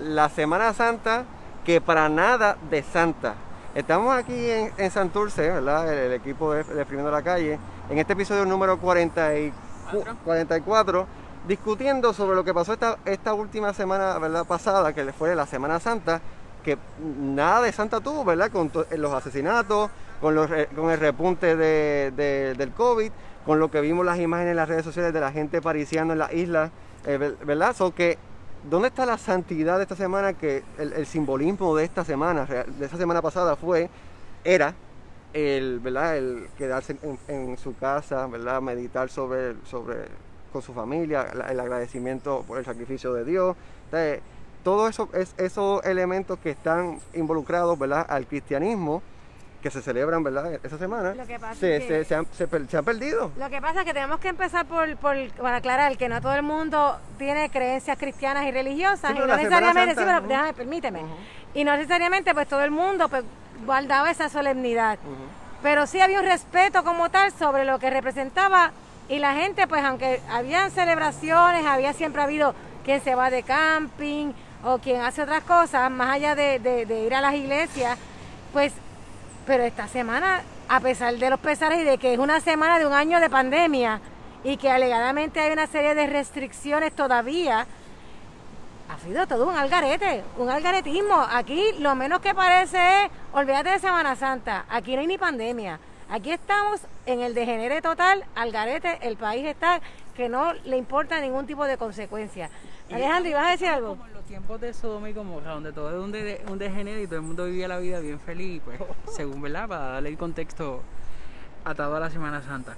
la Semana Santa que para nada de Santa. Estamos aquí en, Santurce, ¿verdad? El, equipo de, de la Calle, en este episodio número 44, discutiendo sobre lo que pasó esta, esta última semana, ¿verdad? Pasada, que fue la Semana Santa, que nada de Santa tuvo, ¿verdad? Con los asesinatos, con, los, con el repunte de, del COVID, con lo que vimos las imágenes en las redes sociales de la gente pariciando en la isla, eh, ¿verdad? So que, ¿dónde está la santidad de esta semana? Que el, simbolismo de esta semana, de esta semana pasada fue, era el, ¿verdad? el quedarse en, su casa, ¿verdad? meditar sobre, sobre con su familia, el agradecimiento por el sacrificio de Dios. todo eso es esos elementos que están involucrados ¿verdad? al cristianismo que se celebran, ¿verdad? Esa semana, se, se, han, se, han, perdido. Lo que pasa es que tenemos que empezar por, por, aclarar que no todo el mundo tiene creencias cristianas y religiosas. y no necesariamente, sí, pero déjame, permíteme. Y no necesariamente, pues todo el mundo pues, guardaba esa solemnidad. Pero sí había un respeto como tal sobre lo que representaba. Y la gente, pues aunque habían celebraciones, había siempre habido quien se va de camping o quien hace otras cosas, más allá de, de ir a las iglesias, pues pero esta semana, a pesar de los pesares y de que es una semana de un año de pandemia y que alegadamente hay una serie de restricciones todavía, ha sido todo un algarete, un algaretismo. Aquí lo menos que parece es, olvídate de Semana Santa, aquí no hay ni pandemia. Aquí estamos en el degenere total, algarete, el país está que no le importa ningún tipo de consecuencia. Alejandro, ¿ibas a decir algo? Tiempos de Sodoma y Gomorra, donde todo es un, de, un degenere y todo el mundo vivía la vida bien feliz, pues, según, ¿verdad? Para darle el contexto atado a la Semana Santa.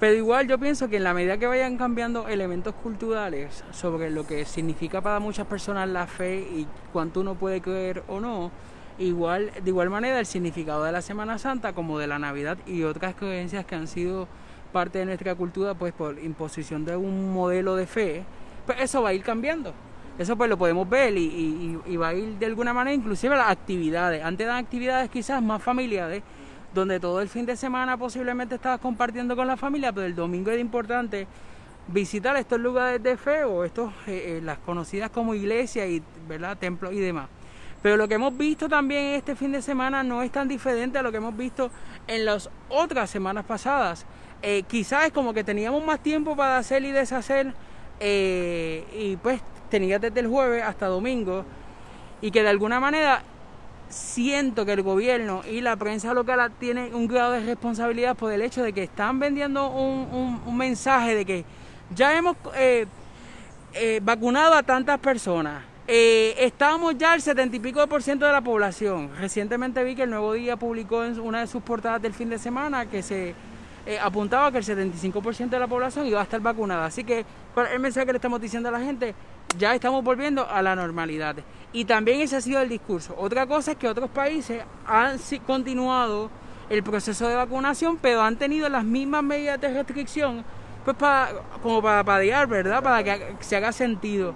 Pero igual yo pienso que en la medida que vayan cambiando elementos culturales sobre lo que significa para muchas personas la fe y cuánto uno puede creer o no, igual de igual manera el significado de la Semana Santa como de la Navidad y otras creencias que han sido parte de nuestra cultura pues por imposición de un modelo de fe, pues eso va a ir cambiando. Eso pues lo podemos ver y, va a ir de alguna manera inclusive a las actividades. Antes eran actividades quizás más familiares, donde todo el fin de semana posiblemente estabas compartiendo con la familia, pero el domingo era importante visitar estos lugares de fe o estos, eh, eh, las conocidas como iglesias y ¿verdad? templos y demás. Pero lo que hemos visto también este fin de semana no es tan diferente a lo que hemos visto en las otras semanas pasadas. Eh, quizás es como que teníamos más tiempo para hacer y deshacer y pues tenía desde el jueves hasta domingo y que de alguna manera siento que el gobierno y la prensa local tienen un grado de responsabilidad por el hecho de que están vendiendo un, mensaje de que ya hemos eh, eh, vacunado a tantas personas. Eh, estamos ya al setenta y pico por ciento de la población. Recientemente vi que el Nuevo Día publicó en una de sus portadas del fin de semana que se apuntaba que el 75% de la población iba a estar vacunada. Así que el mensaje que le estamos diciendo a la gente ya estamos volviendo a la normalidad. Y también ese ha sido el discurso. Otra cosa es que otros países han continuado el proceso de vacunación, pero han tenido las mismas medidas de restricción, pues para, como para padear, ¿verdad? Para que se haga sentido.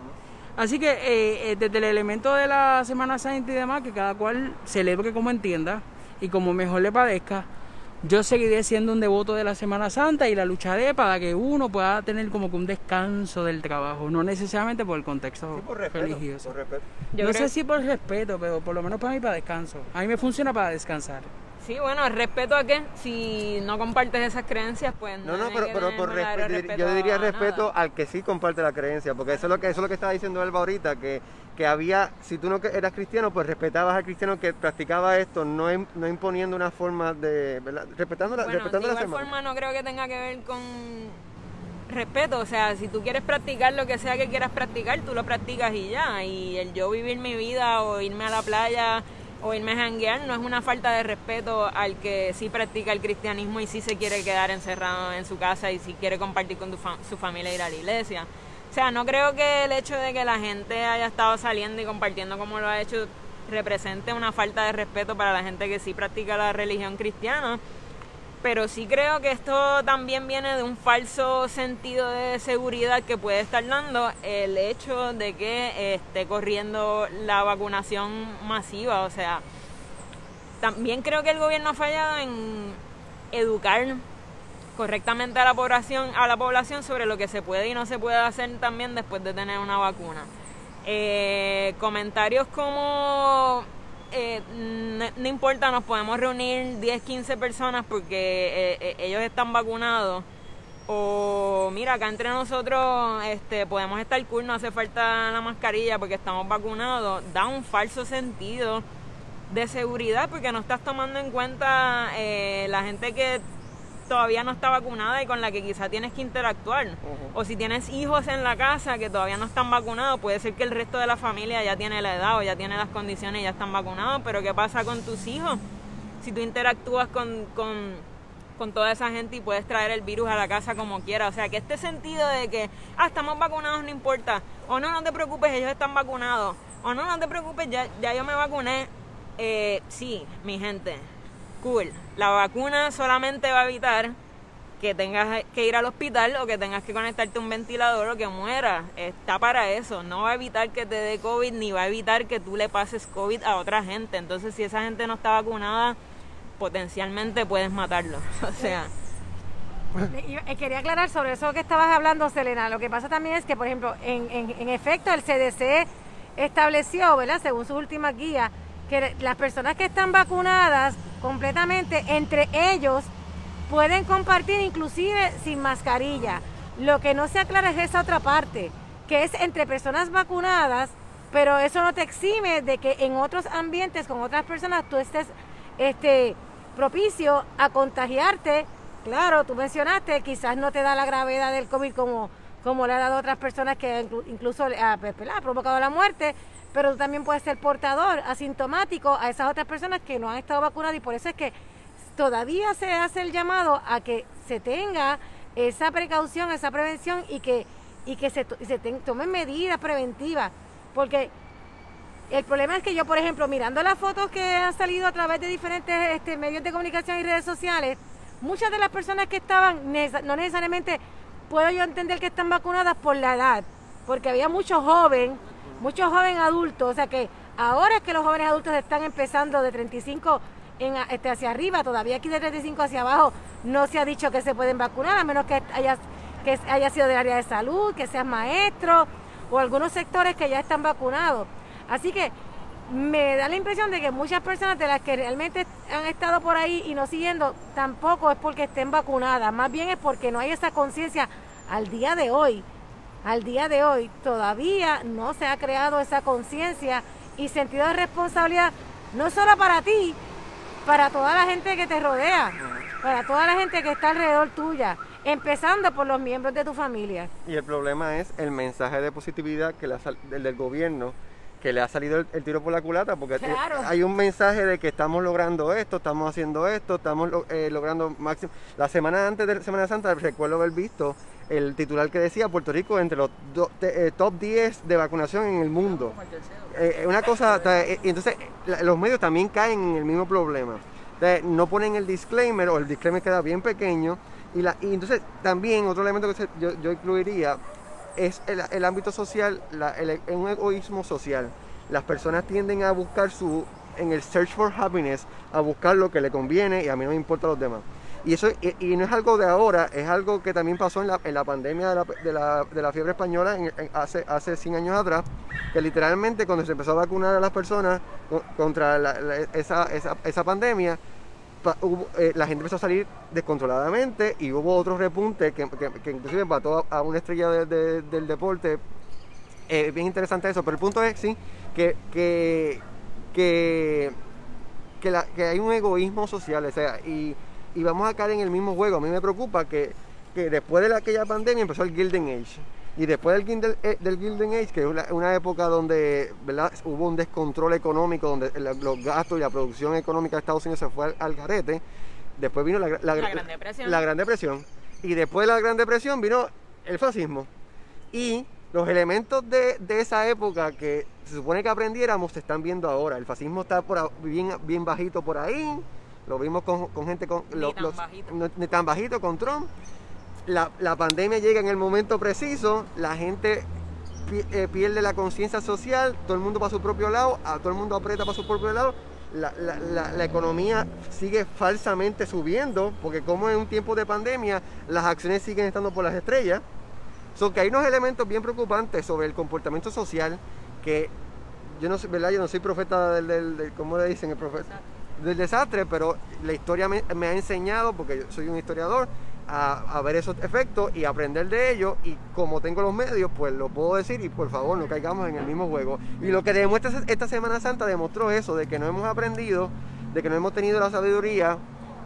Así que eh, eh, desde el elemento de la Semana Santa y demás, que cada cual celebre como entienda y como mejor le parezca, yo seguiré siendo un devoto de la Semana Santa y la lucharé para que uno pueda tener como que un descanso del trabajo, no necesariamente por el contexto religioso. no sé si por respeto, pero por lo menos para mí para descanso. A mí me funciona para descansar. Sí, bueno, respeto a qué? Si no compartes esas creencias, pues no. No, pero, pero por respeto, yo diría respeto al que sí comparte la creencia, porque eso es lo que eso es lo que estaba diciendo Elba ahorita, que, que había, si tú no eras cristiano, pues respetabas al cristiano que practicaba esto, no, no imponiendo una forma de, ¿verdad? respetando la, bueno, de igual forma no creo que tenga que ver con respeto, o sea, si tú quieres practicar lo que sea que quieras practicar, tú lo practicas y ya, y el yo vivir mi vida o irme a la playa o irme a janguear no es una falta de respeto al que sí practica el cristianismo y sí se quiere quedar encerrado en su casa y sí quiere compartir con su familia e ir a la iglesia. O sea, no creo que el hecho de que la gente haya estado saliendo y compartiendo como lo ha hecho represente una falta de respeto para la gente que sí practica la religión cristiana pero sí creo que esto también viene de un falso sentido de seguridad que puede estar dando el hecho de que esté corriendo la vacunación masiva. O sea, también creo que el gobierno ha fallado en educar correctamente a la población, a la población sobre lo que se puede y no se puede hacer también después de tener una vacuna. Eh, comentarios como eh, no, importa, nos podemos reunir 10, 15 personas porque eh, ellos están vacunados. O mira, acá entre nosotros este, podemos estar cool, no hace falta la mascarilla porque estamos vacunados. Da un falso sentido de seguridad porque no estás tomando en cuenta la gente que todavía no está vacunada y con la que quizá tienes que interactuar. O si tienes hijos en la casa que todavía no están vacunados, puede ser que el resto de la familia ya tiene la edad o ya tiene las condiciones y ya están vacunados, pero ¿qué pasa con tus hijos? Si tú interactúas con, con, toda esa gente y puedes traer el virus a la casa como quieras. O sea, que este sentido de que, ah, estamos vacunados, no importa. O no, no te preocupes, ellos están vacunados. O no, no te preocupes, ya, ya yo me vacuné. Eh, sí, mi gente, cool. La vacuna solamente va a evitar que tengas que ir al hospital o que tengas que conectarte a un ventilador o que mueras. Está para eso. No va a evitar que te dé COVID ni va a evitar que tú le pases COVID a otra gente. Entonces, si esa gente no está vacunada, potencialmente puedes matarlo. O sea. Y quería aclarar sobre eso que estabas hablando, Selena. Lo que pasa también es que, por ejemplo, en, en, en efecto, el CDC estableció, ¿verdad? Según sus últimas guías, que las personas que están vacunadas completamente, entre ellos pueden compartir inclusive sin mascarilla. Lo que no se aclara es esa otra parte, que es entre personas vacunadas, pero eso no te exime de que en otros ambientes con otras personas tú estés este, propicio a contagiarte. Claro, tú mencionaste, quizás no te da la gravedad del COVID como, como le ha dado a otras personas que incluso ha, pues, ha provocado la muerte, pero también puedes ser portador asintomático a esas otras personas que no han estado vacunadas y por eso es que todavía se hace el llamado a que se tenga esa precaución, esa prevención y que, y que se, se tomen medidas preventivas. Porque el problema es que yo, por ejemplo, mirando las fotos que han salido a través de diferentes este, medios de comunicación y redes sociales, muchas de las personas que estaban, no necesariamente puedo yo entender que están vacunadas por la edad, porque había muchos jóvenes muchos jóvenes adultos, o sea que ahora es que los jóvenes adultos están empezando de 35 en, este, hacia arriba, todavía aquí de 35 hacia abajo no se ha dicho que se pueden vacunar, a menos que haya, que haya sido del área de salud, que seas maestro o algunos sectores que ya están vacunados. Así que me da la impresión de que muchas personas de las que realmente han estado por ahí y no siguiendo, tampoco es porque estén vacunadas, más bien es porque no hay esa conciencia al día de hoy al día de hoy todavía no se ha creado esa conciencia y sentido de responsabilidad, no solo para ti, para toda la gente que te rodea, para toda la gente que está alrededor tuya, empezando por los miembros de tu familia. Y el problema es el mensaje de positividad que le del gobierno que le ha salido el, tiro por la culata, porque hay un mensaje de que estamos logrando esto, estamos haciendo esto, estamos eh, logrando máximo. La semana antes de Semana Santa recuerdo haber visto el titular que decía Puerto Rico entre los eh, top 10 de vacunación en el mundo. Eh, una cosa, entonces los medios también caen en el mismo problema. no ponen el disclaimer o el disclaimer queda bien pequeño. Y, la, y entonces también otro elemento que yo, yo, incluiría es el, ámbito social, la, el, un egoísmo social. Las personas tienden a buscar su, en el search for happiness, a buscar lo que le conviene y a mí no me importa los demás. Y eso y, no es algo de ahora, es algo que también pasó en la, en la pandemia de la, de la, de la fiebre española hace, hace 100 años atrás, que literalmente cuando se empezó a vacunar a las personas contra esa, esa, esa, pandemia, eh, la gente empezó a salir descontroladamente y hubo otro repunte que, que, inclusive mató a, una estrella del deporte. Es eh, bien interesante eso, pero el punto es sí, que, que, que, que, que hay un egoísmo social, o sea, y y vamos a caer en el mismo juego. A mí me preocupa que, después de aquella pandemia empezó el Gilding Age. Y después del, Gilding, eh, del Age, que es una, época donde ¿verdad? hubo un descontrol económico, donde los gastos y la producción económica de Estados Unidos se fue al, garete, después vino la, Gran Depresión. la Gran Depresión. Y después de la Gran Depresión vino el fascismo. Y los elementos de, esa época que se supone que aprendiéramos se están viendo ahora. El fascismo está por, bien, bien bajito por ahí lo vimos con, gente con... Ni, tan bajito. ni tan bajito con Trump. La, pandemia llega en el momento preciso, la gente eh, pierde la conciencia social, todo el mundo para su propio lado, a todo el mundo aprieta para su propio lado, la, la, economía sigue falsamente subiendo, porque como en un tiempo de pandemia las acciones siguen estando por las estrellas, son que hay unos elementos bien preocupantes sobre el comportamiento social que yo no soy, ¿verdad? Yo no soy profeta del, del, ¿cómo le dicen? El profeta del desastre, pero la historia me, ha enseñado, porque yo soy un historiador, a, ver esos efectos y aprender de ellos. Y como tengo los medios, pues lo puedo decir y por favor no caigamos en el mismo juego. Y lo que demuestra esta Semana Santa demostró eso, de que no hemos aprendido, de que no hemos tenido la sabiduría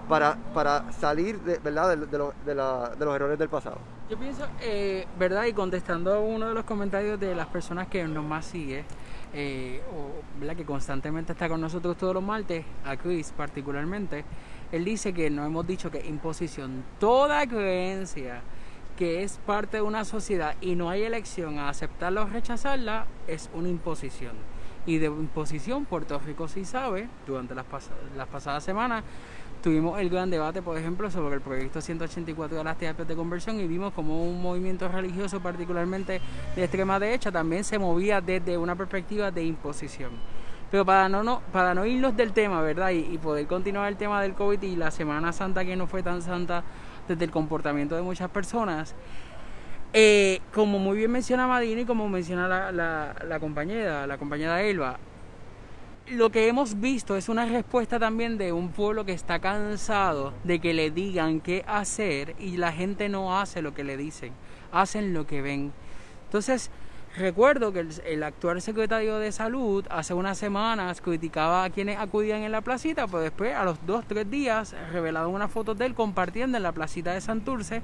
para, para salir de, ¿verdad? De, los errores del pasado. Yo pienso, eh, ¿verdad? Y contestando uno de los comentarios de las personas que nos más sigue, eh, o, que constantemente está con nosotros todos los martes, a Chris particularmente, él dice que no hemos dicho que imposición, toda creencia que es parte de una sociedad y no hay elección a aceptarla o rechazarla, es una imposición. Y de imposición, Puerto Rico sí sabe, durante las, pasadas semanas, Tuvimos el gran debate, por ejemplo, sobre el proyecto 184 de las terapias de conversión y vimos como un movimiento religioso, particularmente de extrema derecha, también se movía desde una perspectiva de imposición. Pero para no, no, para no irnos del tema, ¿verdad? Y, poder continuar el tema del COVID y la Semana Santa que no fue tan santa desde el comportamiento de muchas personas, eh, como muy bien menciona Madina y como menciona la, la, la compañera, la compañera Elba, lo que hemos visto es una respuesta también de un pueblo que está cansado de que le digan qué hacer y la gente no hace lo que le dicen, hacen lo que ven. Entonces, recuerdo que el, actual secretario de salud hace unas semanas criticaba a quienes acudían en la placita, pero después a los dos, tres días revelaron una foto de él compartiendo en la placita de Santurce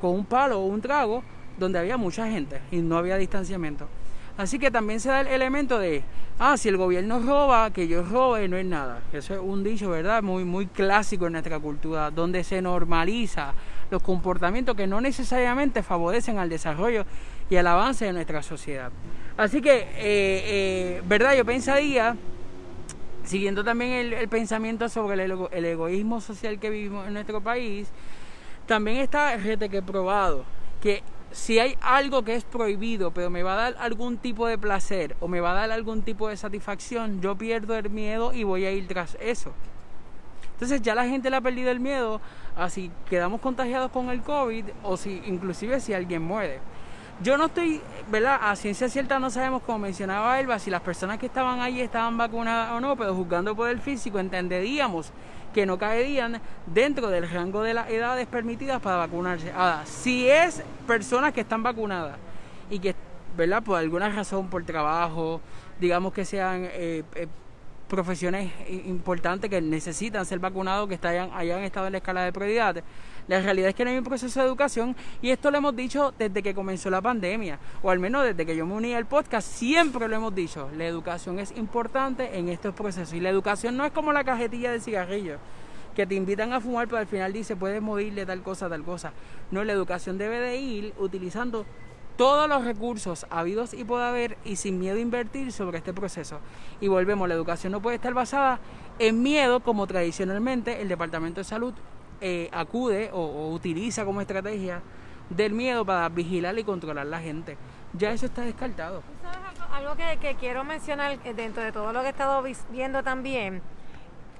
con un palo o un trago donde había mucha gente y no había distanciamiento. Así que también se da el elemento de, ah, si el gobierno roba, que yo robe, no es nada. Eso es un dicho, ¿verdad? Muy, muy clásico en nuestra cultura, donde se normaliza los comportamientos que no necesariamente favorecen al desarrollo y al avance de nuestra sociedad. Así que, eh, eh, ¿verdad? Yo pensaría, siguiendo también el, pensamiento sobre el, egoísmo social que vivimos en nuestro país, también está gente que probado que si hay algo que es prohibido, pero me va a dar algún tipo de placer o me va a dar algún tipo de satisfacción, yo pierdo el miedo y voy a ir tras eso. Entonces ya la gente le ha perdido el miedo a si quedamos contagiados con el COVID o si inclusive si alguien muere. Yo no estoy, ¿verdad? A ciencia cierta no sabemos, como mencionaba Elba, si las personas que estaban ahí estaban vacunadas o no, pero juzgando por el físico entenderíamos que no caerían dentro del rango de las edades permitidas para vacunarse. Ahora, si es personas que están vacunadas y que, ¿verdad? Por alguna razón, por trabajo, digamos que sean eh, eh, profesiones importantes que necesitan ser vacunados, que hayan, hayan estado en la escala de prioridad. La realidad es que no hay un proceso de educación y esto lo hemos dicho desde que comenzó la pandemia, o al menos desde que yo me uní al podcast, siempre lo hemos dicho, la educación es importante en estos procesos y la educación no es como la cajetilla de cigarrillos que te invitan a fumar, pero al final dice puedes morirle tal cosa, tal cosa. No, la educación debe de ir utilizando todos los recursos habidos y por haber y sin miedo a invertir sobre este proceso. Y volvemos, la educación no puede estar basada en miedo como tradicionalmente el Departamento de Salud eh, acude o, utiliza como estrategia del miedo para vigilar y controlar la gente. Ya eso está descartado. algo, que, quiero mencionar eh, dentro de todo lo que he estado viendo también,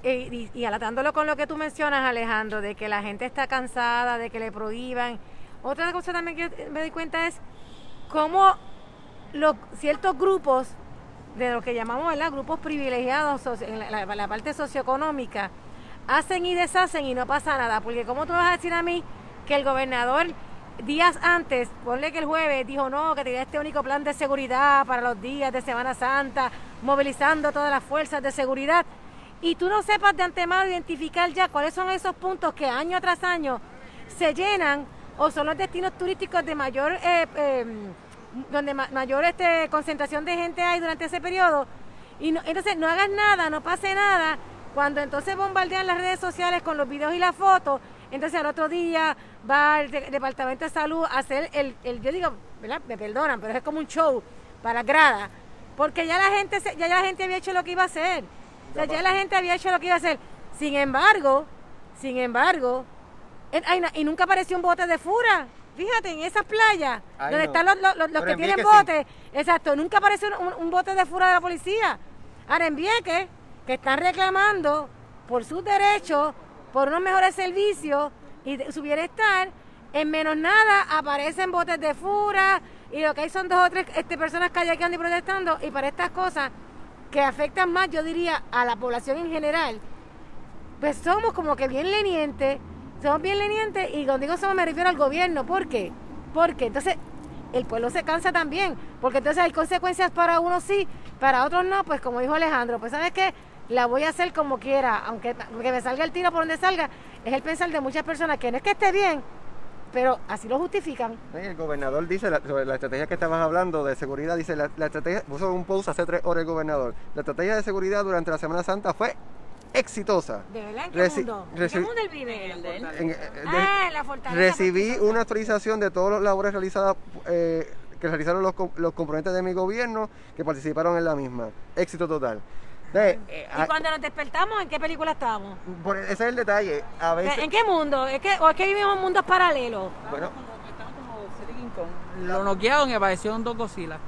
eh, y, alatándolo con lo que tú mencionas, Alejandro, de que la gente está cansada, de que le prohíban. Otra cosa también que me doy cuenta es cómo los, ciertos grupos, de lo que llamamos ¿verdad? grupos privilegiados en la, parte socioeconómica, hacen y deshacen y no pasa nada. Porque ¿cómo tú vas a decir a mí que el gobernador días antes, ponle que el jueves dijo no, que tenía este único plan de seguridad para los días de Semana Santa, movilizando todas las fuerzas de seguridad, y tú no sepas de antemano identificar ya cuáles son esos puntos que año tras año se llenan o son los destinos turísticos de mayor, eh, em, donde mayor este, concentración de gente hay durante ese periodo. Y entonces no hagas nada, no pase nada. Cuando entonces bombardean las redes sociales con los videos y las fotos, entonces al otro día va el Departamento de Salud a hacer el, el, yo digo, ¿verdad? Me perdonan, pero es como un show para grada, porque ya la gente ya la gente había hecho lo que iba a hacer. ya la gente había hecho lo que iba a hacer. Sin embargo, sin embargo, y nunca apareció un bote de fura. Fíjate, en esas playas, donde están los, los, que tienen botes, exacto, nunca apareció un, bote de fura de la policía. Ahora en Vieques, están reclamando por sus derechos, por unos mejores servicios y su bienestar, en menos nada aparecen botes de fura y lo que hay son dos o tres este, personas callaqueando y protestando y para estas cosas que afectan más, yo diría, a la población en general, pues somos como que bien lenientes, somos bien lenientes y cuando digo somos me refiero al gobierno, ¿por qué? Porque entonces el pueblo se cansa también, porque entonces hay consecuencias para unos sí, para otros no, pues como dijo Alejandro, pues sabes qué, la voy a hacer como quiera, aunque, aunque me salga el tiro por donde salga, es el pensar de muchas personas que no es que esté bien, pero así lo justifican. El gobernador dice, sobre la estrategia que estabas hablando de seguridad, dice, la, estrategia, puso un post hace tres horas el gobernador, la estrategia de seguridad durante la Semana Santa fue exitosa. ¿De verdad? ¿En qué mundo? ¿En qué mundo vive? En, ah, la fortaleza. Recibí una autorización de todas las labores realizadas eh, que realizaron los, los componentes de mi gobierno que participaron en la misma. Éxito total. Eh, ¿Y cuando nos despertamos, en qué película estábamos? ese es el detalle. A veces... ¿En qué mundo? ¿Es que, ¿O es que vivimos en mundos paralelos? Bueno, lo noquearon y aparecieron dos Godzilla.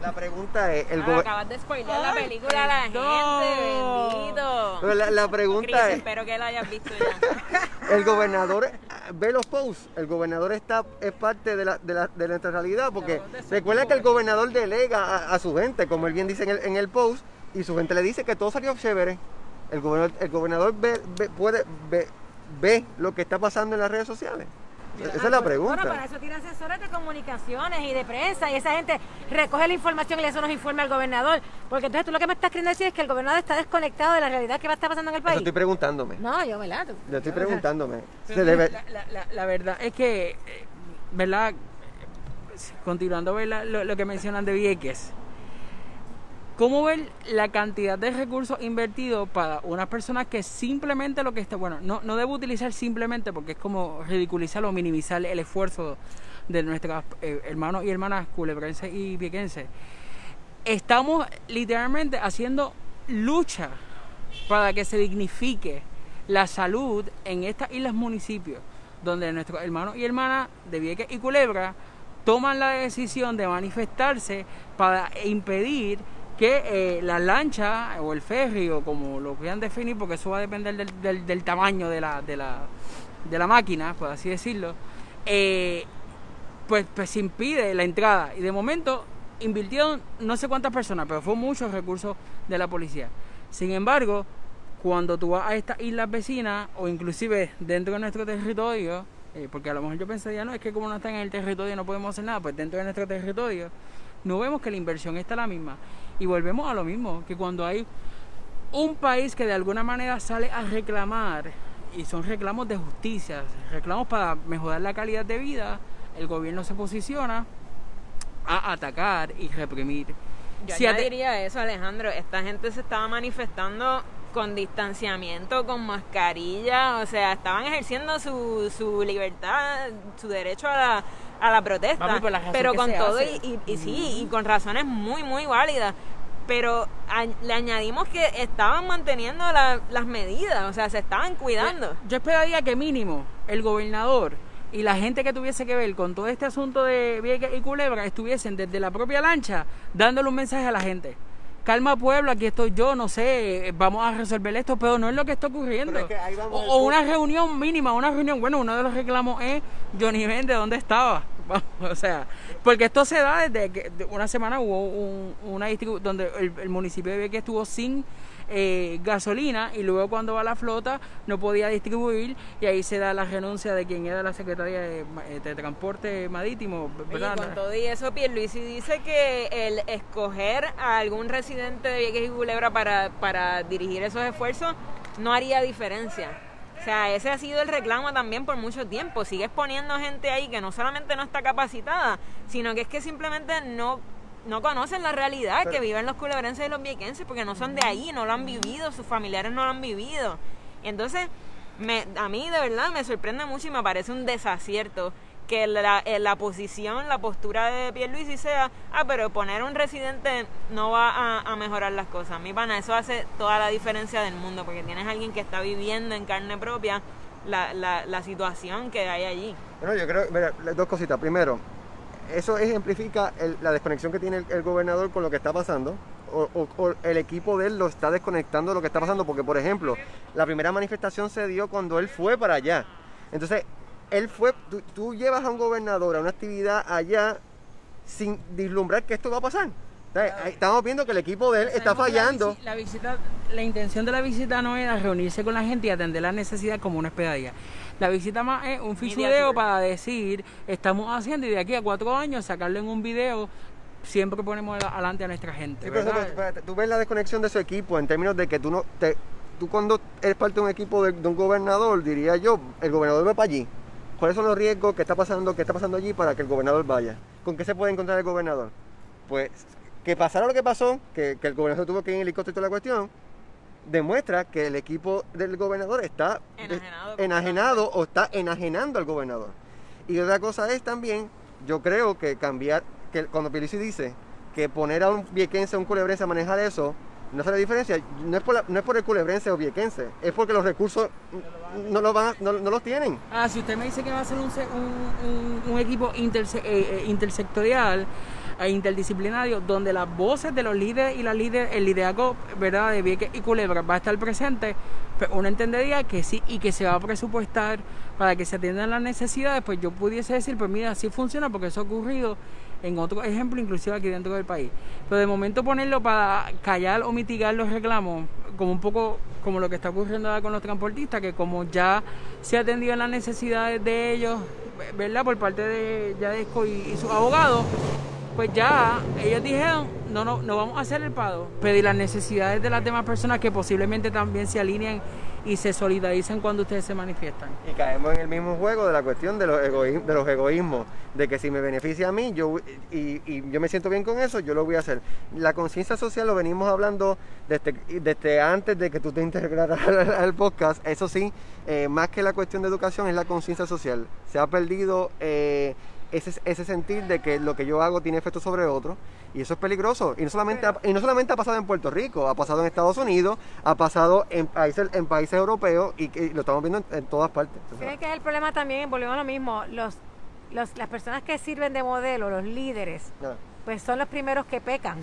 La pregunta es... El ah, acabas de spoilear la película a la gente, bendito. La, la pregunta es... espero que la hayas visto ya. el gobernador ve los posts. El gobernador está es parte de la, de la, de nuestra realidad porque recuerda que el gobernador delega a, su gente, como él bien dice en el, en el post, y su gente le dice que todo salió chévere. El gobernador, el gobernador ve, puede, ve, lo que está pasando en las redes sociales. Esa es la pregunta. Bueno, para eso tiene asesores de comunicaciones y de prensa y esa gente recoge la información y eso nos informa al gobernador. Porque entonces tú lo que me estás queriendo decir es que el gobernador está desconectado de la realidad que va a estar pasando en el país. Eso estoy preguntándome. No, yo, ¿verdad? Yo estoy preguntándome. la, verdad es que, eh, ¿verdad? Continuando Lo, lo que mencionan de Vieques ¿Cómo ver la cantidad de recursos invertidos para unas personas que simplemente lo que está, bueno, no, no debo utilizar simplemente porque es como ridiculizar o minimizar el esfuerzo de nuestros eh, hermanos y hermanas culebrenses y viequenses? Estamos literalmente haciendo lucha para que se dignifique la salud en estas islas municipios, donde nuestros hermanos y hermanas de Vieques y Culebra toman la decisión de manifestarse para impedir que eh, la lancha o el ferry o como lo quieran definir, porque eso va a depender del, del, tamaño de la, de, la, de la máquina, por así decirlo, eh, pues, pues impide la entrada. Y de momento invirtieron no sé cuántas personas, pero fue muchos recursos de la policía. Sin embargo, cuando tú vas a estas islas vecinas o inclusive dentro de nuestro territorio, eh, porque a lo mejor yo pensaría, no, es que como no están en el territorio no podemos hacer nada, pues dentro de nuestro territorio no vemos que la inversión está la misma. Y volvemos a lo mismo, que cuando hay un país que de alguna manera sale a reclamar, y son reclamos de justicia, reclamos para mejorar la calidad de vida, el gobierno se posiciona a atacar y reprimir. Yo si diría eso, Alejandro. Esta gente se estaba manifestando con distanciamiento, con mascarilla, o sea, estaban ejerciendo su, su libertad, su derecho a la, a la protesta, pero con todo y, y, sí, y con razones muy, muy válidas. Pero le añadimos que estaban manteniendo las medidas, o sea, se estaban cuidando. Yo esperaría que mínimo el gobernador y la gente que tuviese que ver con todo este asunto de Vieques y Culebra estuviesen desde la propia lancha dándole un mensaje a la gente calma pueblo, aquí estoy yo, no sé, vamos a resolver esto, pero no es lo que está ocurriendo. o, una reunión mínima, una reunión, bueno, uno de los reclamos es Johnny Vende, ¿dónde estaba? o sea, porque esto se da desde que una semana hubo un, una donde el, el municipio de que estuvo sin eh, gasolina y luego cuando va la flota no podía distribuir y ahí se da la renuncia de quien era la secretaria de, eh, Transporte Marítimo. ¿verdad? Y con todo y eso, Pierluisi dice que el escoger a algún residente de Vieques y Culebra para, para dirigir esos esfuerzos no haría diferencia. O sea, ese ha sido el reclamo también por mucho tiempo. Sigues poniendo gente ahí que no solamente no está capacitada, sino que es que simplemente no no conocen la realidad que viven los culebrenses y los viequenses porque no son de ahí, no lo han vivido, sus familiares no lo han vivido. entonces, me, a mí de verdad me sorprende mucho y me parece un desacierto que la, eh, la posición, la postura de Pierluisi sea, ah, pero poner un residente no va a, mejorar las cosas. Mi pana, eso hace toda la diferencia del mundo porque tienes a alguien que está viviendo en carne propia la, la, la situación que hay allí. Bueno, yo creo, mira, dos cositas. Primero, eso ejemplifica la desconexión que tiene el, gobernador con lo que está pasando, o, el equipo de él lo está desconectando de lo que está pasando, porque por ejemplo, la primera manifestación se dio cuando él fue para allá. Entonces, él fue, tú, llevas a un gobernador a una actividad allá sin vislumbrar que esto va a pasar. estamos viendo que el equipo de él está fallando. La, visita, la intención de la visita no era reunirse con la gente y atender las necesidades como una hospedadía. La visita más es un video para decir, estamos haciendo y de aquí a cuatro años sacarlo en un video siempre ponemos adelante a nuestra gente. tú ves la desconexión de su equipo en términos de que tú no te, tú cuando eres parte de un equipo de, un gobernador, diría yo, el gobernador va para allí. ¿Cuáles son los riesgos que está pasando, que está pasando allí para que el gobernador vaya? ¿Con qué se puede encontrar el gobernador? Pues que pasara lo que pasó, que, el gobernador tuvo que ir en helicóptero y toda la cuestión, demuestra que el equipo del gobernador está enajenado, o está enajenando al gobernador. Y otra cosa es también, yo creo que cambiar, que cuando Pelici dice que poner a un viequense, a un culebrense a manejar eso, no hace la diferencia, no es por, no es por el culebrense o viequense, es porque los recursos no, lo van, no, los tienen. Ah, si usted me dice que va a ser un, un, equipo eh, eh, intersectorial, e interdisciplinario donde las voces de los líderes y las líderes, el liderazgo ¿verdad? de Vieques y Culebra va a estar presente, pues uno entendería que sí y que se va a presupuestar para que se atiendan las necesidades, pues yo pudiese decir, pues mira, así funciona porque eso ha ocurrido en otro ejemplo, inclusive aquí dentro del país. Pero de momento ponerlo para callar o mitigar los reclamos, como un poco como lo que está ocurriendo ahora con los transportistas, que como ya se ha atendido las necesidades de ellos, ¿verdad? Por parte de Yadesco y, y sus abogados, pues ya ellos dijeron, no, no, no vamos a hacer el pago. Pedir las necesidades de las demás personas que posiblemente también se alineen y se solidaricen cuando ustedes se manifiestan. Y caemos en el mismo juego de la cuestión de los, de los egoísmos, de que si me beneficia a mí yo y, yo me siento bien con eso, yo lo voy a hacer. La conciencia social lo venimos hablando desde, desde antes de que tú te integraras al, podcast. Eso sí, eh, más que la cuestión de educación es la conciencia social. Se ha perdido... Eh, ese, ese sentir de que lo que yo hago tiene efecto sobre otro y eso es peligroso. Y no solamente, ha, y no solamente ha pasado en Puerto Rico, ha pasado en Estados Unidos, ha pasado en países, en países europeos y, lo estamos viendo en, todas partes. Creo que es el problema también, volvemos a lo mismo, los, los, las personas que sirven de modelo, los líderes, pues son los primeros que pecan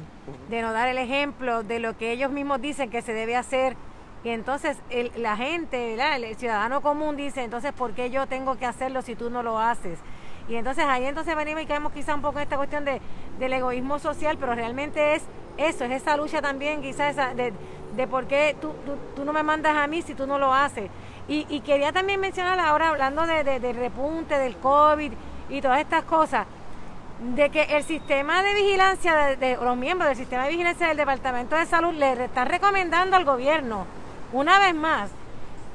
de no dar el ejemplo de lo que ellos mismos dicen que se debe hacer. Y entonces la gente, el ciudadano común dice, entonces, ¿por qué yo tengo que hacerlo si tú no lo haces? Y entonces ahí entonces venimos y caemos quizá un poco en esta cuestión de, del egoísmo social, pero realmente es eso, es esa lucha también quizás de, de por qué tú, tú, no me mandas a mí si tú no lo haces. Y, quería también mencionar ahora, hablando de, del repunte, del COVID y todas estas cosas, de que el sistema de vigilancia, de, los miembros del sistema de vigilancia del Departamento de Salud le están recomendando al gobierno, una vez más,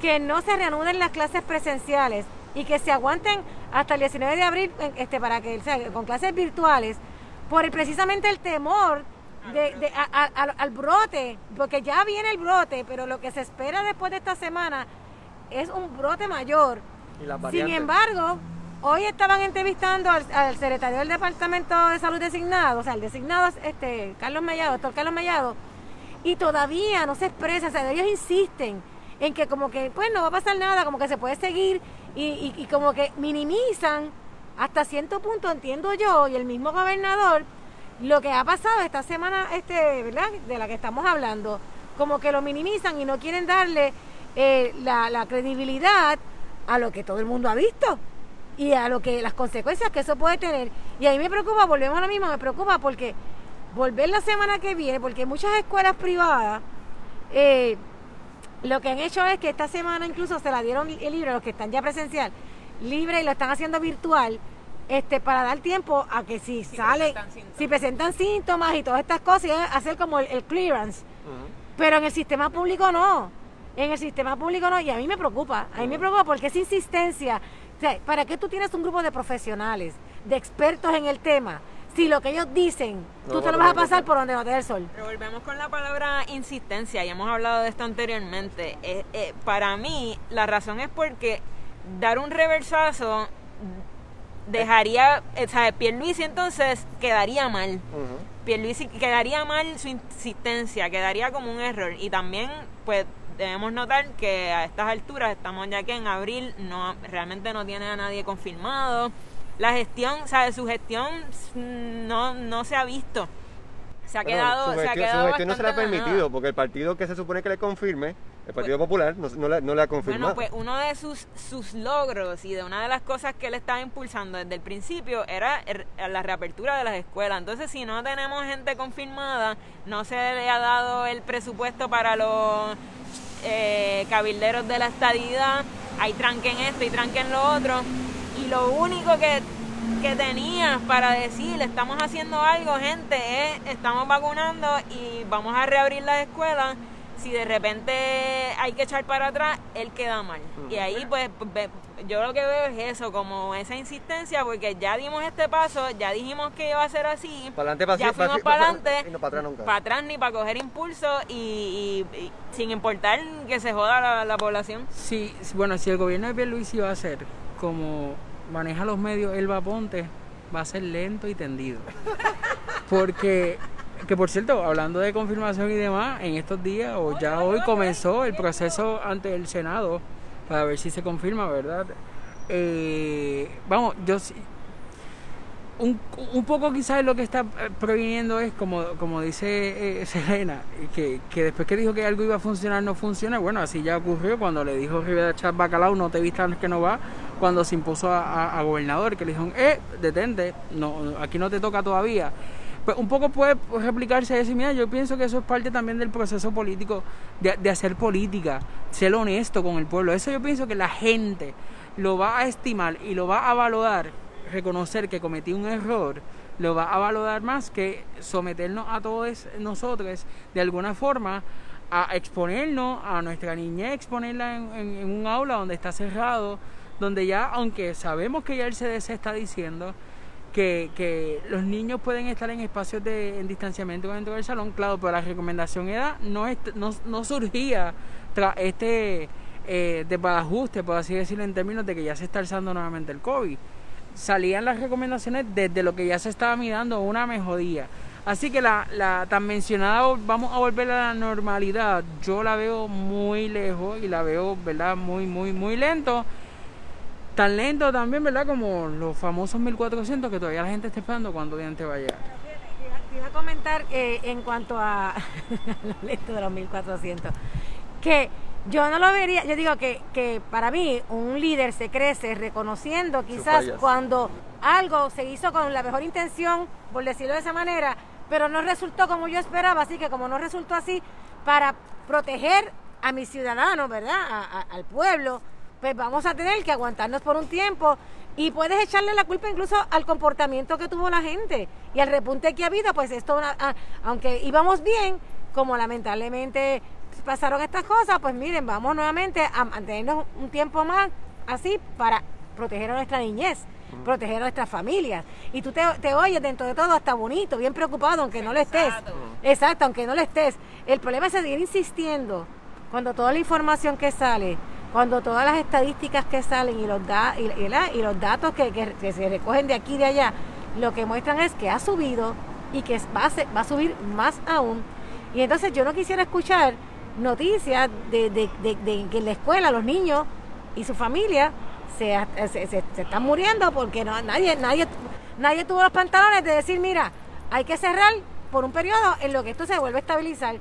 que no se reanuden las clases presenciales y que se aguanten hasta el 19 de abril este, para que sea, con clases virtuales por precisamente el temor de, al brote, porque ya viene el brote, pero lo que se espera después de esta semana es un brote mayor. Sin embargo, hoy estaban entrevistando al, secretario del Departamento de Salud designado, o sea, el designado es este, Carlos Mellado, doctor Carlos Mellado, y todavía no se expresa, o sea, ellos insisten en que como que, pues no va a pasar nada, como que se puede seguir y, y, como que minimizan hasta cierto punto, entiendo yo, y el mismo gobernador, lo que ha pasado esta semana, este, ¿verdad? De la que estamos hablando, como que lo minimizan y no quieren darle eh, la, la credibilidad a lo que todo el mundo ha visto y a lo que las consecuencias que eso puede tener. Y ahí me preocupa, volvemos a lo mismo, me preocupa porque volver la semana que viene, porque muchas escuelas privadas eh, lo que han hecho es que esta semana incluso se la dieron el libro a los que están ya presencial, libre y lo están haciendo virtual, este para dar tiempo a que si, sale, si presentan síntomas y todas estas cosas, hacer como el, clearance. Pero en el sistema público no. En el sistema público no, y a mí me preocupa, a mí me preocupa porque esa insistencia. O sea, ¿para qué tú tienes un grupo de profesionales, de expertos en el tema? Si lo que ellos dicen, tú te lo vas a pasar por donde no te da el sol. Pero volvemos con la palabra insistencia, y hemos hablado de esto anteriormente. Eh, eh, para mí, la razón es porque dar un reversazo dejaría, o sea, Pierluisi entonces quedaría mal. Uh Pierluisi quedaría mal su insistencia, quedaría como un error. Y también, pues, debemos notar que a estas alturas, estamos ya que en abril, no realmente no tiene a nadie confirmado la gestión, ¿sabes? Su gestión no, no se ha visto. se ha quedado, su se ha gestión, quedado su gestión no se le ha la permitido, nada. porque el partido que se supone que le confirme, el Partido Popular, no, no le, no le ha confirmado. Bueno, pues uno de sus, sus logros y de una de las cosas que él estaba impulsando desde el principio era er- la reapertura de las escuelas. Entonces, si no tenemos gente confirmada, no se le ha dado el presupuesto para los eh, cabilderos de la estadidad, hay tranquen esto y tranquen lo otro. Y lo único que, que tenías para decir, estamos haciendo algo, gente, es estamos vacunando y vamos a reabrir las escuelas. Si de repente hay que echar para atrás, él queda mal. Y ahí pues ve- yo lo que veo es eso, como esa insistencia, porque ya dimos este paso, ya dijimos que iba a ser así. Para adelante, para ya fuimos para adelante, y no para atrás nunca. para atrás ni para coger impulso y, y- y sin importar que se joda la, la población. Sí, sí, bueno, si el gobierno de Pierluisi va a ser como maneja los medios Elba Ponte, va a ser lento y tendido. Porque, que por cierto, hablando de confirmación y demás, en estos días o ya hoy comenzó el proceso ante el Senado para ver si se confirma, ¿verdad? Eh, vamos, yo sí- un, un poco quizás lo que está eh, proviniendo es, como, como dice eh, Selena, que, que después que dijo que algo iba a funcionar, no funciona. Bueno, así ya ocurrió cuando le dijo Rivera Chat Bacalao, no te vistas que no va, cuando se impuso a, gobernador, que le dijeron, eh, detente, no, aquí no te toca todavía. Pues un poco puede replicarse eso mira, yo pienso que eso es parte también del proceso político, de, de hacer política, ser honesto con el pueblo. Eso yo pienso que la gente lo va a estimar y lo va a valorar reconocer que cometí un error lo va a valorar más que someternos a todos nosotros de alguna forma a exponernos a nuestra niñez, exponerla en, en- en un aula donde está cerrado, donde ya, aunque sabemos que ya el CDC está diciendo que, que los niños pueden estar en espacios de en distanciamiento dentro del salón, claro, pero la recomendación era no, no, no surgía tras este eh, desbarajuste, por así decirlo, en términos de que ya se está alzando nuevamente el COVID salían las recomendaciones desde lo que ya se estaba mirando una mejoría. Así que la, la tan mencionada vamos a volver a la normalidad, yo la veo muy lejos y la veo, ¿verdad? Muy, muy, muy lento. Tan lento también, ¿verdad? Como los famosos 1400 que todavía la gente está esperando cuando diante va a llegar. Te iba- a comentar eh, en cuanto a lo lento de los 1400, que yo no lo vería, yo digo que, que para mí un líder se crece reconociendo quizás cuando algo se hizo con la mejor intención, por decirlo de esa manera, pero no resultó como yo esperaba, así que como no resultó así, para proteger a mis ciudadanos, ¿verdad? A- a- al pueblo, pues vamos a tener que aguantarnos por un tiempo y puedes echarle la culpa incluso al comportamiento que tuvo la gente y al repunte que ha habido, pues esto, ah, aunque íbamos bien, como lamentablemente pasaron estas cosas, pues miren, vamos nuevamente a mantenernos un tiempo más así para proteger a nuestra niñez, proteger a nuestras familias. Y tú te, te oyes dentro de todo hasta bonito, bien preocupado, aunque no lo estés. Exacto. Exacto, aunque no lo estés. El problema es seguir insistiendo cuando toda la información que sale, cuando todas las estadísticas que salen y los, da, y, y los datos que, se recogen de aquí y de allá, lo que muestran es que ha subido y que va a, va a subir más aún. Y entonces yo no quisiera escuchar noticias de, que en la escuela los niños y su familia se- se están muriendo porque no, nadie, nadie, nadie tuvo los pantalones de decir, mira, hay que cerrar por un periodo en lo que esto se vuelve a estabilizar.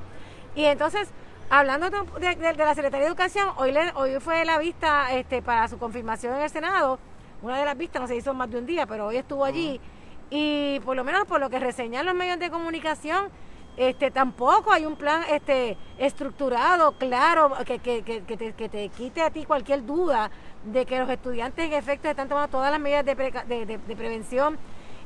Y entonces, hablando de, de- de la Secretaría de Educación, hoy, le- hoy fue la vista este, para su confirmación en el Senado, una de las vistas no se hizo más de un día, pero hoy estuvo allí. Y por lo menos por lo que reseñan los medios de comunicación, este tampoco hay un plan este estructurado, claro, que, que, que, que te, que te quite a ti cualquier duda de que los estudiantes en efecto están tomando todas las medidas de, de, de- de prevención.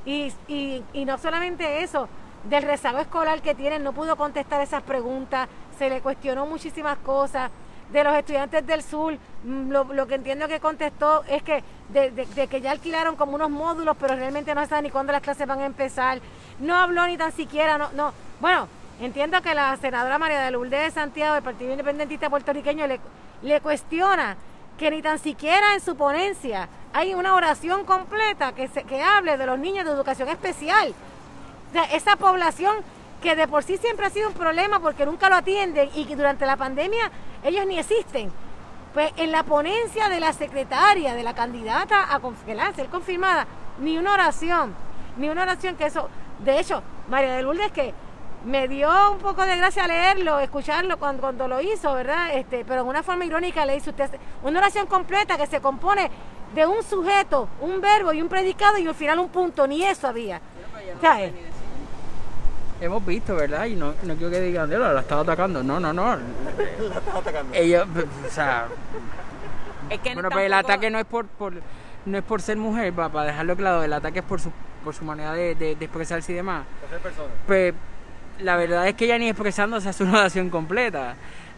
Y, y, y no solamente eso, del rezago escolar que tienen, no pudo contestar esas preguntas, se le cuestionó muchísimas cosas. De los estudiantes del sur, mm, lo, lo que entiendo que contestó es que de, de- que ya alquilaron como unos módulos, pero realmente no saben ni cuándo las clases van a empezar. No habló ni tan siquiera, no, no. Bueno, entiendo que la senadora María de Lourdes de Santiago, del Partido Independentista Puertorriqueño, le, le cuestiona que ni tan siquiera en su ponencia hay una oración completa que, se, que hable de los niños de educación especial. O esa población que de por sí siempre ha sido un problema porque nunca lo atienden y que durante la pandemia ellos ni existen. Pues en la ponencia de la secretaria, de la candidata a ser confirmada, ni una oración, ni una oración que eso. De hecho, María de Lourdes que me dio un poco de gracia leerlo, escucharlo cuando, cuando lo hizo, ¿verdad? Este, pero en una forma irónica le dice usted una oración completa que se compone de un sujeto, un verbo y un predicado y al final un punto, ni eso había. ¿Sabes? Hemos visto, ¿verdad? Y no, no quiero que digan, la, la estaba atacando. No, no, no. la estaba atacando. Ella, o sea. Es que bueno, pues el ataque no es por, por, no es por ser mujer, para, dejarlo claro, el ataque es por su, por su manera de, de, expresarse y demás. Por ser persona. Pues la verdad es que ella ni expresándose hace una oración completa.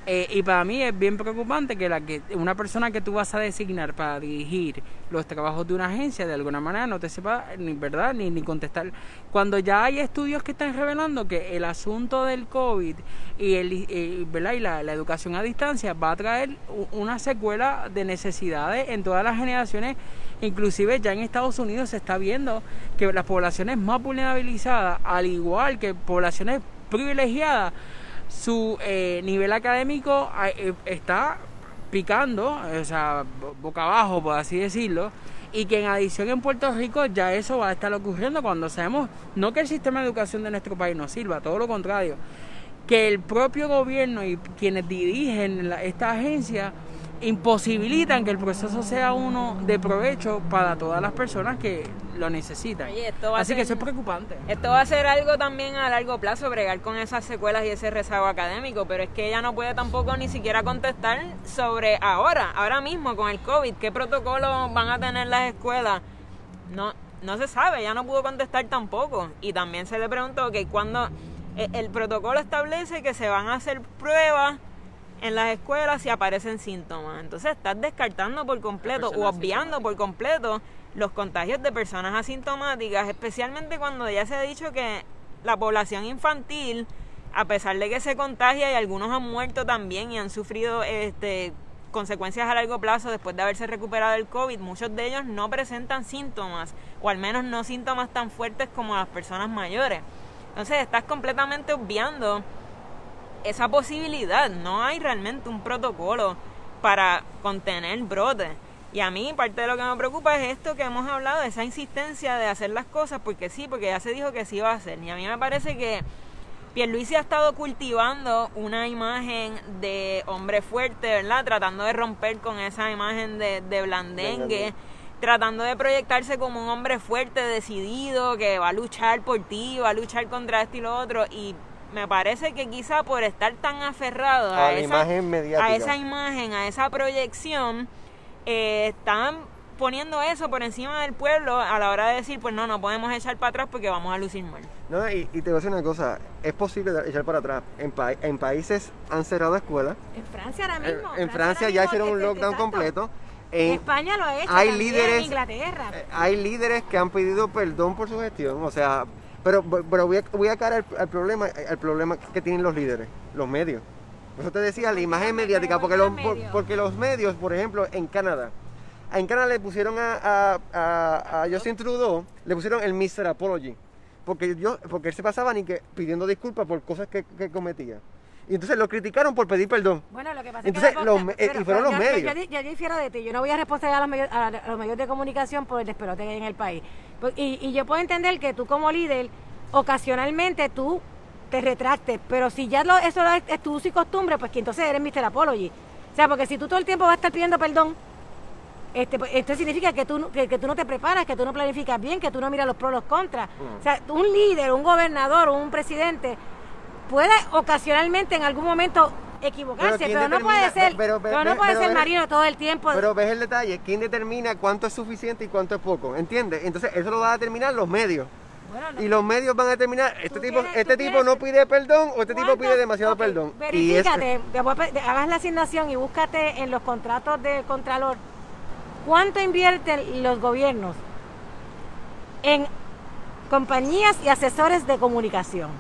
Eh, y para mí es bien preocupante que, la que una persona que tú vas a designar para dirigir los trabajos de una agencia de alguna manera no te sepa ni verdad ni, ni contestar. Cuando ya hay estudios que están revelando que el asunto del COVID y, el, ¿verdad? y la, la, educación a distancia va a traer una secuela de necesidades en todas las generaciones, inclusive ya en Estados Unidos se está viendo que las poblaciones más vulnerabilizadas, al igual que poblaciones privilegiadas, su eh, nivel académico eh, está picando, o sea, boca abajo, por así decirlo, y que en adición en Puerto Rico ya eso va a estar ocurriendo cuando sabemos, no que el sistema de educación de nuestro país no sirva, todo lo contrario, que el propio gobierno y quienes dirigen esta agencia imposibilitan que el proceso sea uno de provecho para todas las personas que lo necesitan. Así que eso es preocupante. Esto va a ser algo también a largo plazo, bregar con esas secuelas y ese rezago académico, pero es que ella no puede tampoco ni siquiera contestar sobre ahora, ahora mismo con el COVID, qué protocolos van a tener las escuelas. No, no se sabe, ella no pudo contestar tampoco. Y también se le preguntó que cuando el, el protocolo establece que se van a hacer pruebas en las escuelas si aparecen síntomas. Entonces estás descartando por completo o obviando por completo los contagios de personas asintomáticas, especialmente cuando ya se ha dicho que la población infantil, a pesar de que se contagia y algunos han muerto también y han sufrido este consecuencias a largo plazo después de haberse recuperado el COVID, muchos de ellos no presentan síntomas, o al menos no síntomas tan fuertes como las personas mayores. Entonces estás completamente obviando esa posibilidad. No hay realmente un protocolo para contener brotes. Y a mí parte de lo que me preocupa es esto que hemos hablado, esa insistencia de hacer las cosas porque sí, porque ya se dijo que sí iba a hacer. Y a mí me parece que Pierluisi ha estado cultivando una imagen de hombre fuerte, ¿verdad? Tratando de romper con esa imagen de, de blandengue, tratando de proyectarse como un hombre fuerte, decidido, que va a luchar por ti, va a luchar contra esto y lo otro. Y me parece que quizá por estar tan aferrado a, esa, imagen a esa imagen, a esa proyección, eh, están poniendo eso por encima del pueblo a la hora de decir, pues no, no podemos echar para atrás porque vamos a lucir mal. No, y, te voy a decir una cosa, es posible echar para atrás. En, en países han cerrado escuelas. En Francia ahora mismo. En, Francia, ya hicieron un lockdown completo. En España lo ha hecho, hay líderes, en Inglaterra. Eh, hay líderes que han pedido perdón por su gestión, o sea, pero, pero voy a, voy a caer al, problema, al problema que tienen los líderes, los medios. eso te decía, la imagen mediática, porque los, porque los medios, por ejemplo, en Canadá, en Canadá le pusieron a, a, a, Justin Trudeau, le pusieron el Mr. Apology, porque, yo, porque él se pasaba ni que pidiendo disculpas por cosas que, que cometía. Y entonces lo criticaron por pedir perdón. Bueno, lo que pasa entonces, es que los, eh, y fueron los medios. Yo, yo, difiero de ti. Yo no voy a responder a los, medios, a los medios de comunicación por el despelote que hay en el país. Pues, y, y yo puedo entender que tú como líder, ocasionalmente tú te retractes, pero si ya lo, eso es, tu uso y costumbre, pues que entonces eres Mr. Apology. O sea, porque si tú todo el tiempo vas a estar pidiendo perdón, este, pues, esto significa que tú, que, tú no te preparas, que tú no planificas bien, que tú no miras los pros los contras. O sea, un líder, un gobernador, un presidente puede ocasionalmente en algún momento equivocarse, pero, no puede ser, pero, no puede ser marino todo el tiempo. Pero ves el detalle, ¿quién determina cuánto es suficiente y cuánto es poco? ¿Entiendes? Entonces eso lo va a determinar los medios. y los medios van a determinar, este tipo, este tipo no pide perdón o este tipo pide demasiado perdón. Verifícate, hagas la asignación y búscate en los contratos del Contralor cuánto invierten los gobiernos en compañías y asesores de comunicación.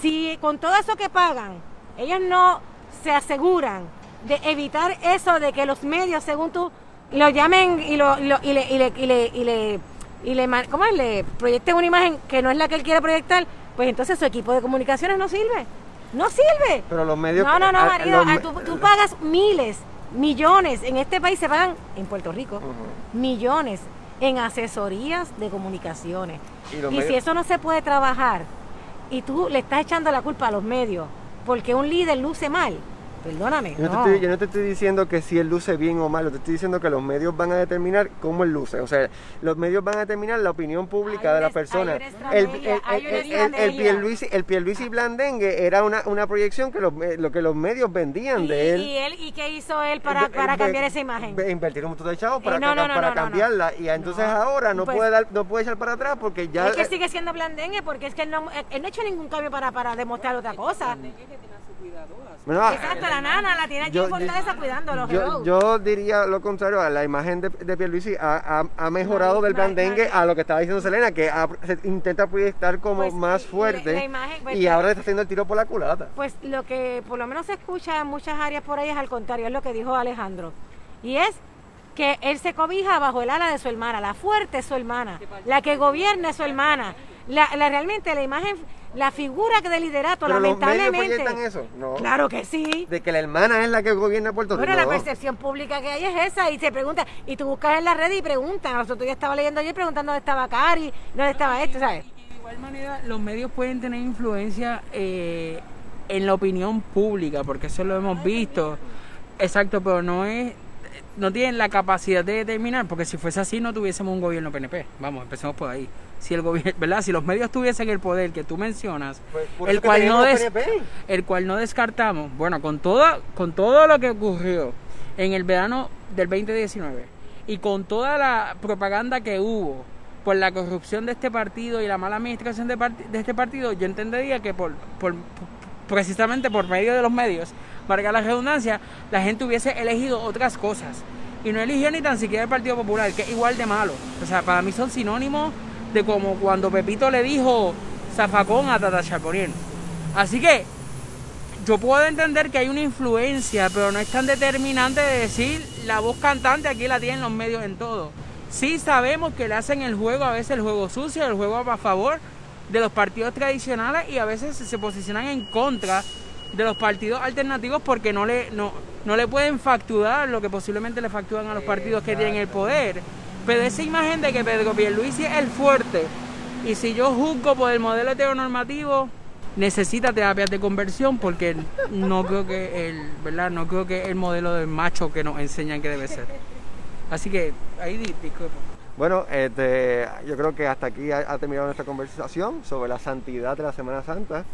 Si con todo eso que pagan, ellos no se aseguran de evitar eso de que los medios, según tú, lo llamen y, lo, y, le, y, le, y, le, y, le, y le, ¿cómo es? le proyecten una imagen que no es la que él quiere proyectar, pues entonces su equipo de comunicaciones no sirve. No sirve. Pero los medios... No, no, no, marido, tú, pagas miles, millones, en este país se pagan, en Puerto Rico, millones en asesorías de comunicaciones. Y, si eso no se puede trabajar y tú le estás echando la culpa a los medios porque un líder luce mal. Perdóname. Yo no, Te estoy, yo no te estoy diciendo que si él luce bien o mal, te estoy diciendo que los medios van a determinar cómo él luce. O sea, los medios van a determinar la opinión pública de la persona. El, el, el, Pierluisi, el Pierluisi Blandengue era una, una proyección que los, eh, lo que los medios vendían de él. ¿Y, él, ¿Y qué hizo él para, para cambiar esa imagen? Invertir un montón de chavos para, eh, para cambiarla. Y entonces ahora no, pues puede dar, no puede echar para atrás porque ya... Es que sigue siendo Blandengue porque es que él no, él no ha hecho ningún cambio para, para demostrar otra cosa. Exacto, la nana la tiene aquí en Fortaleza cuidándolo. Yo, yo, diría lo contrario, la imagen de, de Pierluisi ha, ha, mejorado del plan dengue a lo que estaba diciendo Selena, que se intenta proyectar como pues, más fuerte pues, y ahora está haciendo el tiro por la culata. Pues lo que por lo menos se escucha en muchas áreas por ahí es al contrario, es lo que dijo Alejandro. Y es que él se cobija bajo el ala de su hermana, la fuerte es su hermana, la que gobierna es su hermana. La, la, realmente la imagen la figura de liderato, Pero lamentablemente. Los medios eso? No. Claro que sí. De que la hermana es la que gobierna Puerto Rico. Bueno, la percepción pública que hay es esa y se pregunta, y tú buscas en la red y preguntas. Nosotros ya estaba leyendo ayer preguntando dónde estaba Cari, dónde estaba esto, ¿sabes? de igual manera, los medios pueden tener influencia eh, en la opinión pública, porque eso lo hemos visto. Exacto, pero no es no tienen la capacidad de determinar, porque si fuese así no tuviésemos un gobierno PNP. Vamos, empecemos por ahí si el gobierno, ¿verdad? Si los medios tuviesen el poder que tú mencionas, pues, el cual no el cual no descartamos, bueno, con todo con todo lo que ocurrió en el verano del 2019 y con toda la propaganda que hubo por la corrupción de este partido y la mala administración de, este partido, yo entendería que por, por, precisamente por medio de los medios, marca la redundancia, la gente hubiese elegido otras cosas. Y no eligió ni tan siquiera el Partido Popular, que es igual de malo. O sea, para mí son sinónimos de como cuando Pepito le dijo zafacón a Tata Chaponier. Así que yo puedo entender que hay una influencia, pero no es tan determinante de decir la voz cantante aquí la tienen los medios en todo. Sí sabemos que le hacen el juego, a veces el juego sucio, el juego a favor de los partidos tradicionales y a veces se posicionan en contra de los partidos alternativos porque no le, no, no le pueden facturar lo que posiblemente le facturan a los partidos que tienen el poder. Pero esa imagen de que Pedro Pierluisi es el fuerte y si yo juzgo por el modelo heteronormativo necesita terapias de conversión porque no creo que el, ¿verdad? No creo que el modelo del macho que nos enseñan que debe ser. Así que ahí disculpo. Bueno, este, yo creo que hasta aquí ha terminado nuestra conversación sobre la santidad de la Semana Santa.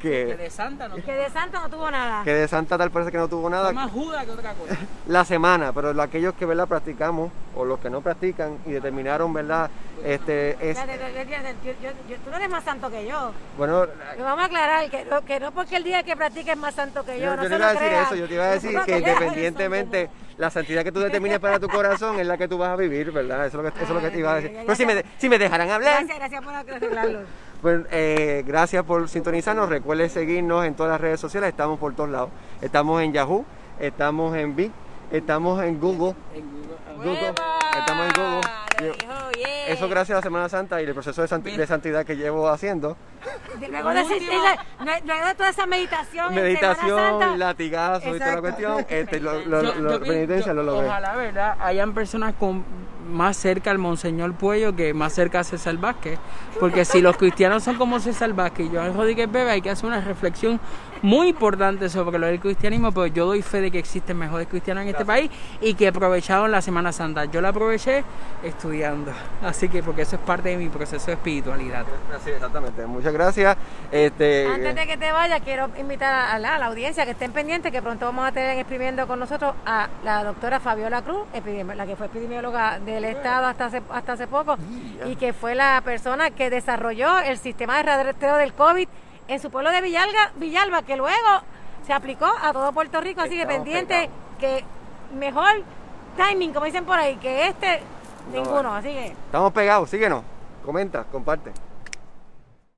Que, de Santa no que de Santa no tuvo nada. Que de Santa tal parece que no tuvo nada. más juda que otra cosa. La semana, pero aquellos que ¿verdad? practicamos o los que no practican y determinaron, ¿verdad? Este, es... tú no eres más santo que yo. Bueno, vamos a aclarar que no, que no porque el día que practiques es más santo que yo. Yo, no yo te iba a decir eso, yo te iba a decir que independientemente la santidad que tú determines para tu corazón es la que tú vas a vivir, ¿verdad? Eso es lo que, eso es lo que te iba a decir. Pero si me, si me dejaran hablar. Gracias, gracias por aclararlo. Pues eh, gracias por sintonizarnos. Recuerde seguirnos en todas las redes sociales. Estamos por todos lados. Estamos en Yahoo, estamos en Bing, estamos en Google. Google. Estamos en Google. Eso gracias a la Semana Santa y el proceso de, santidad que llevo haciendo. Luego de, de, toda esa meditación. Meditación, latigazo y toda la cuestión. Este, lo, lo, lo, logré. Ojalá, ¿verdad? Hayan personas con más cerca al Monseñor Puello que más cerca a César Vázquez. Porque si los cristianos son como César Vázquez y Joan Rodríguez Bebe, hay que hacer una reflexión muy importante sobre lo del cristianismo, pero yo doy fe de que existen mejores cristianos en este país y que aprovecharon la Semana Santa. Yo la aproveché estudiando. Así que porque eso es parte de mi proceso de espiritualidad. Sí, exactamente. Muchas gracias. Este, Antes de que te vaya, quiero invitar a la, audiencia que estén pendientes, que pronto vamos a tener exprimiendo con nosotros a la doctora Fabiola Cruz, la que fue epidemióloga del Estado hasta hace, hasta hace poco y que fue la persona que desarrolló el sistema de rastreo del COVID en su pueblo de Villalga, Villalba, que luego se aplicó a todo Puerto Rico, así que pendiente que mejor timing, como dicen por ahí, que este, ninguno, así que... Estamos pegados, síguenos, comenta, comparte.